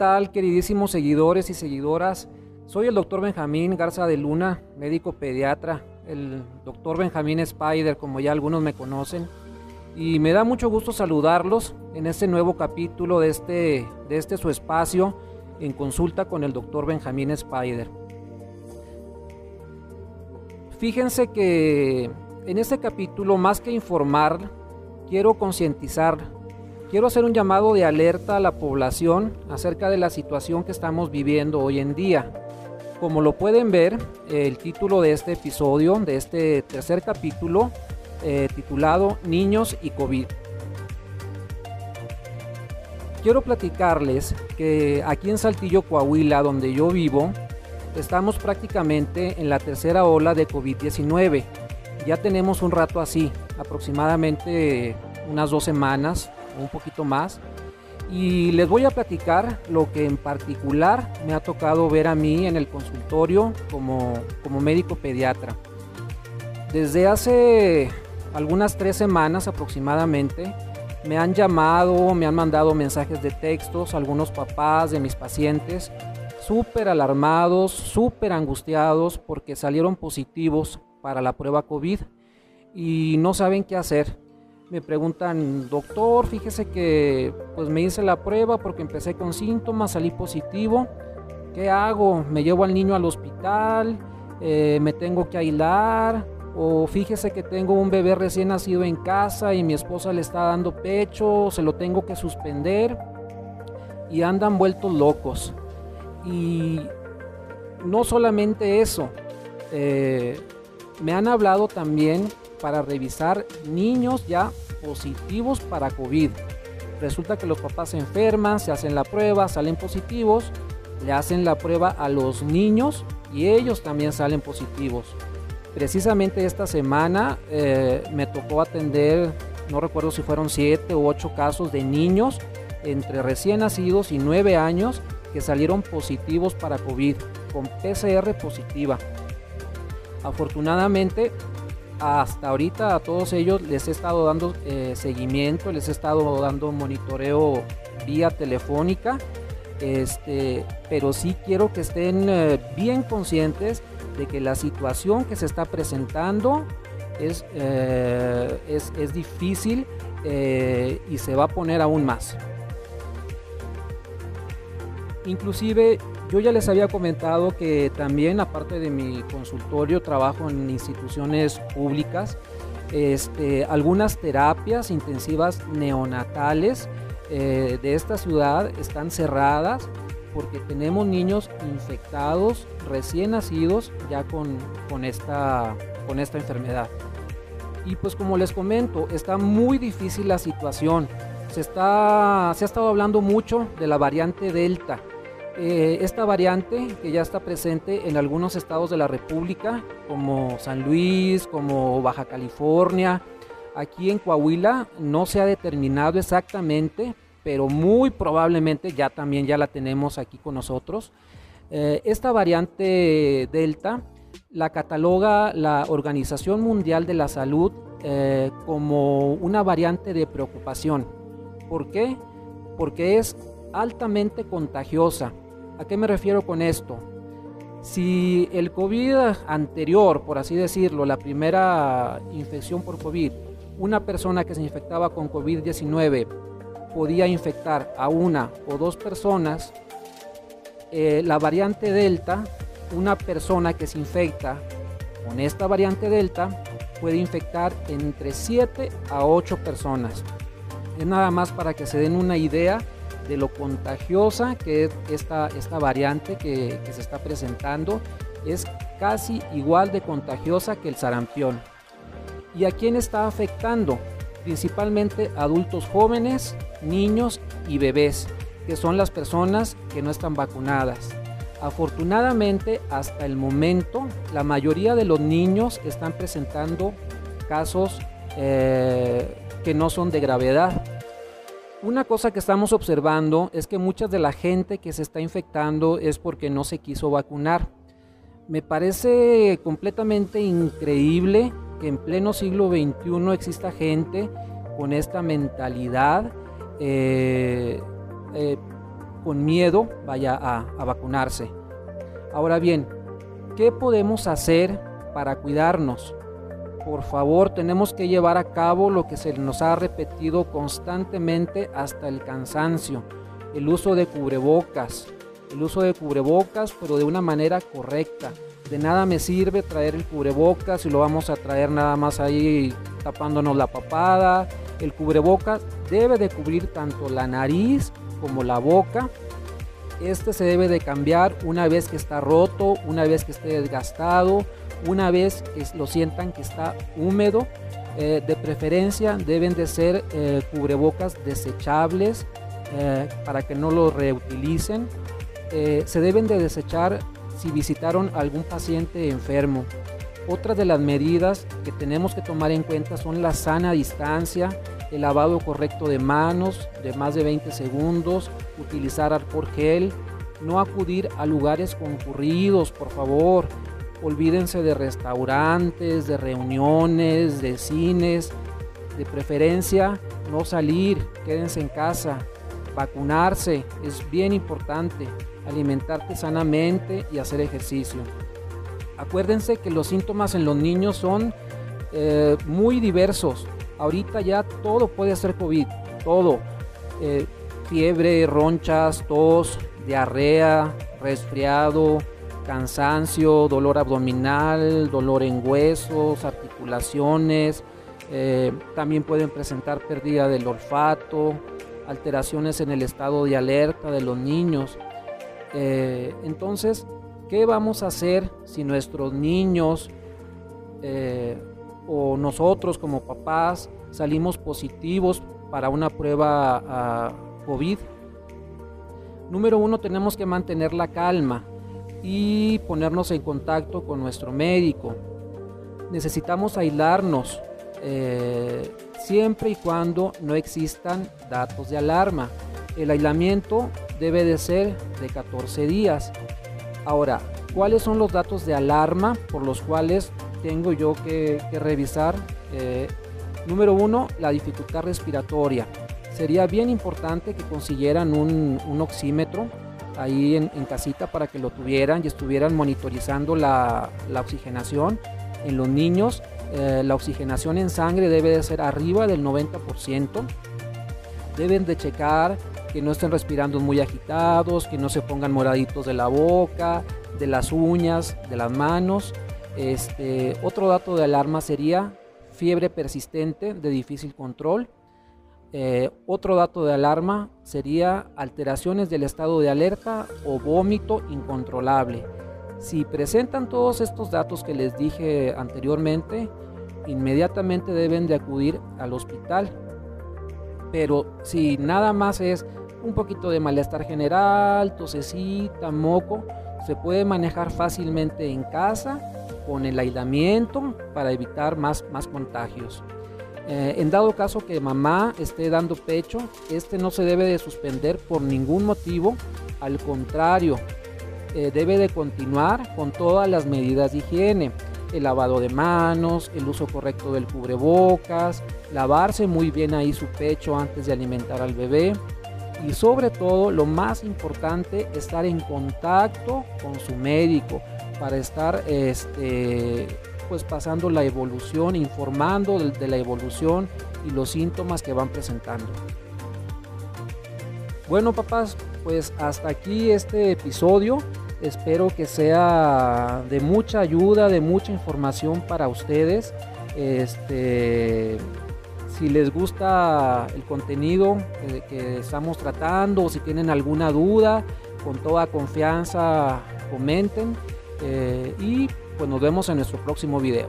tal, queridísimos seguidores y seguidoras? Soy el doctor Benjamín Garza de Luna, médico pediatra, el doctor Benjamín Spider, como ya algunos me conocen. Y me da mucho gusto saludarlos en este nuevo capítulo de este, de este su espacio en consulta con el doctor Benjamín Spider. Fíjense que en este capítulo, más que informar, quiero concientizar Quiero hacer un llamado de alerta a la población acerca de la situación que estamos viviendo hoy en día. Como lo pueden ver, el título de este episodio, de este tercer capítulo, eh, titulado Niños y COVID. Quiero platicarles que aquí en Saltillo, Coahuila, donde yo vivo, estamos prácticamente en la tercera ola de COVID-19. Ya tenemos un rato así, aproximadamente unas dos semanas un poquito más. Y les voy a platicar lo que en particular me ha tocado ver a mí en el consultorio como, como médico pediatra. Desde hace algunas tres semanas aproximadamente, me han llamado, me han mandado mensajes de textos, algunos papás de mis pacientes, súper alarmados, súper angustiados porque salieron positivos para la prueba COVID y no saben qué hacer me preguntan, doctor, fíjese que pues me hice la prueba porque empecé con síntomas, salí positivo. ¿Qué hago? ¿Me llevo al niño al hospital? Eh, ¿Me tengo que aislar? O fíjese que tengo un bebé recién nacido en casa y mi esposa le está dando pecho, se lo tengo que suspender. Y andan vueltos locos. Y no solamente eso, eh, me han hablado también para revisar niños ya positivos para COVID. Resulta que los papás se enferman, se hacen la prueba, salen positivos, le hacen la prueba a los niños y ellos también salen positivos. Precisamente esta semana eh, me tocó atender, no recuerdo si fueron siete u ocho casos de niños entre recién nacidos y nueve años que salieron positivos para COVID, con PCR positiva. Afortunadamente hasta ahorita a todos ellos les he estado dando eh, seguimiento, les he estado dando monitoreo vía telefónica, este, pero sí quiero que estén eh, bien conscientes de que la situación que se está presentando es, eh, es, es, difícil y se va a poner aún más. Inclusive yo ya les había comentado que también, aparte de mi consultorio, trabajo en instituciones públicas. Este, algunas terapias intensivas neonatales eh, de esta ciudad están cerradas porque tenemos niños infectados, recién nacidos, ya con, con, esta, con esta enfermedad. Y pues como les comento, está muy difícil la situación. Se, está, se ha estado hablando mucho de la variante Delta eh, esta variante que ya está presente en algunos estados de la República, como San Luis, como Baja California, aquí en Coahuila no se ha determinado exactamente, pero muy probablemente ya también ya la tenemos aquí con nosotros. Eh, esta variante Delta la cataloga la Organización Mundial de la Salud eh, como una variante de preocupación. ¿Por qué? Porque es altamente contagiosa. ¿A qué me refiero con esto? Si el COVID anterior, por así decirlo, la primera infección por COVID, una persona que se infectaba con COVID-19 podía infectar a una o dos personas, eh, la variante Delta, una persona que se infecta con esta variante Delta puede infectar entre 7 a 8 personas. Es nada más para que se den una idea de lo contagiosa que es esta, esta variante que, se está presentando. Es casi igual de contagiosa que el sarampión. ¿Y a quién está afectando? Principalmente adultos jóvenes, niños y bebés, que son las personas que no están vacunadas. Afortunadamente, hasta el momento, la mayoría de los niños están presentando casos eh, que no son de gravedad. Una cosa que estamos observando es que mucha de la gente que se está infectando es porque no se quiso vacunar. Me parece completamente increíble que en pleno siglo XXI exista gente con esta mentalidad. Eh, eh, con miedo vaya a vacunarse. Ahora bien, ¿qué podemos hacer para cuidarnos? Por favor, tenemos que llevar a cabo lo que se nos ha repetido constantemente hasta el cansancio, el uso de cubrebocas, el uso de cubrebocas, pero de una manera correcta. De nada me sirve traer el cubrebocas y lo vamos a traer nada más ahí tapándonos la papada. El cubrebocas debe de cubrir tanto la nariz como la boca. Este se debe de cambiar una vez que está roto, una vez que esté desgastado, una vez que lo sientan que está húmedo. Eh, de preferencia deben de ser eh, cubrebocas desechables eh, para que no lo reutilicen. se deben de desechar si visitaron algún paciente enfermo. Otra de las medidas que tenemos que tomar en cuenta son la sana distancia, el lavado correcto de manos de más de 20 segundos, utilizar alcohol gel, no acudir a lugares concurridos, por favor. Olvídense de restaurantes, de reuniones, de cines. De preferencia, no salir, quédense en casa. Vacunarse es bien importante alimentarte sanamente y hacer ejercicio. Acuérdense que los síntomas en los niños son eh, muy diversos. Ahorita ya todo puede ser COVID, todo. Eh, fiebre, ronchas, tos, diarrea, resfriado, cansancio, dolor abdominal, dolor en huesos, articulaciones. Eh, también pueden presentar pérdida del olfato, alteraciones en el estado de alerta de los niños. Eh, entonces, ¿qué vamos a hacer si nuestros niños eh, o nosotros como papás salimos positivos para una prueba a COVID? Número uno, tenemos que mantener la calma y ponernos en contacto con nuestro médico. Necesitamos aislarnos eh, siempre y cuando no existan datos de alarma. El aislamiento debe de ser de 14 días. Ahora, ¿cuáles son los datos de alarma por los cuales tengo yo que, revisar? Eh, número uno, la dificultad respiratoria. Sería bien importante que consiguieran un, oxímetro ahí en, casita para que lo tuvieran y estuvieran monitorizando la, oxigenación en los niños. Eh, la oxigenación en sangre debe de ser arriba del 90%. Deben de checar que no estén respirando muy agitados, que no se pongan moraditos de la boca, de las uñas, de las manos. Este, otro dato de alarma sería fiebre persistente de difícil control. Eh, otro dato de alarma sería alteraciones del estado de alerta o vómito incontrolable. Si presentan todos estos datos que les dije anteriormente, inmediatamente deben de acudir al hospital. Pero si nada más es un poquito de malestar general, tosecita, moco, se puede manejar fácilmente en casa con el aislamiento para evitar más, más contagios. Eh, en dado caso que mamá esté dando pecho, este no se debe de suspender por ningún motivo, al contrario, eh, debe de continuar con todas las medidas de higiene, el lavado de manos, el uso correcto del cubrebocas, lavarse muy bien ahí su pecho antes de alimentar al bebé, y sobre todo lo más importante estar en contacto con su médico para estar este pues pasando la evolución informando de, la evolución y los síntomas que van presentando bueno papás pues hasta aquí este episodio espero que sea de mucha ayuda de mucha información para ustedes este si les gusta el contenido que, estamos tratando o si tienen alguna duda, con toda confianza comenten. Eh, y pues nos vemos en nuestro próximo video.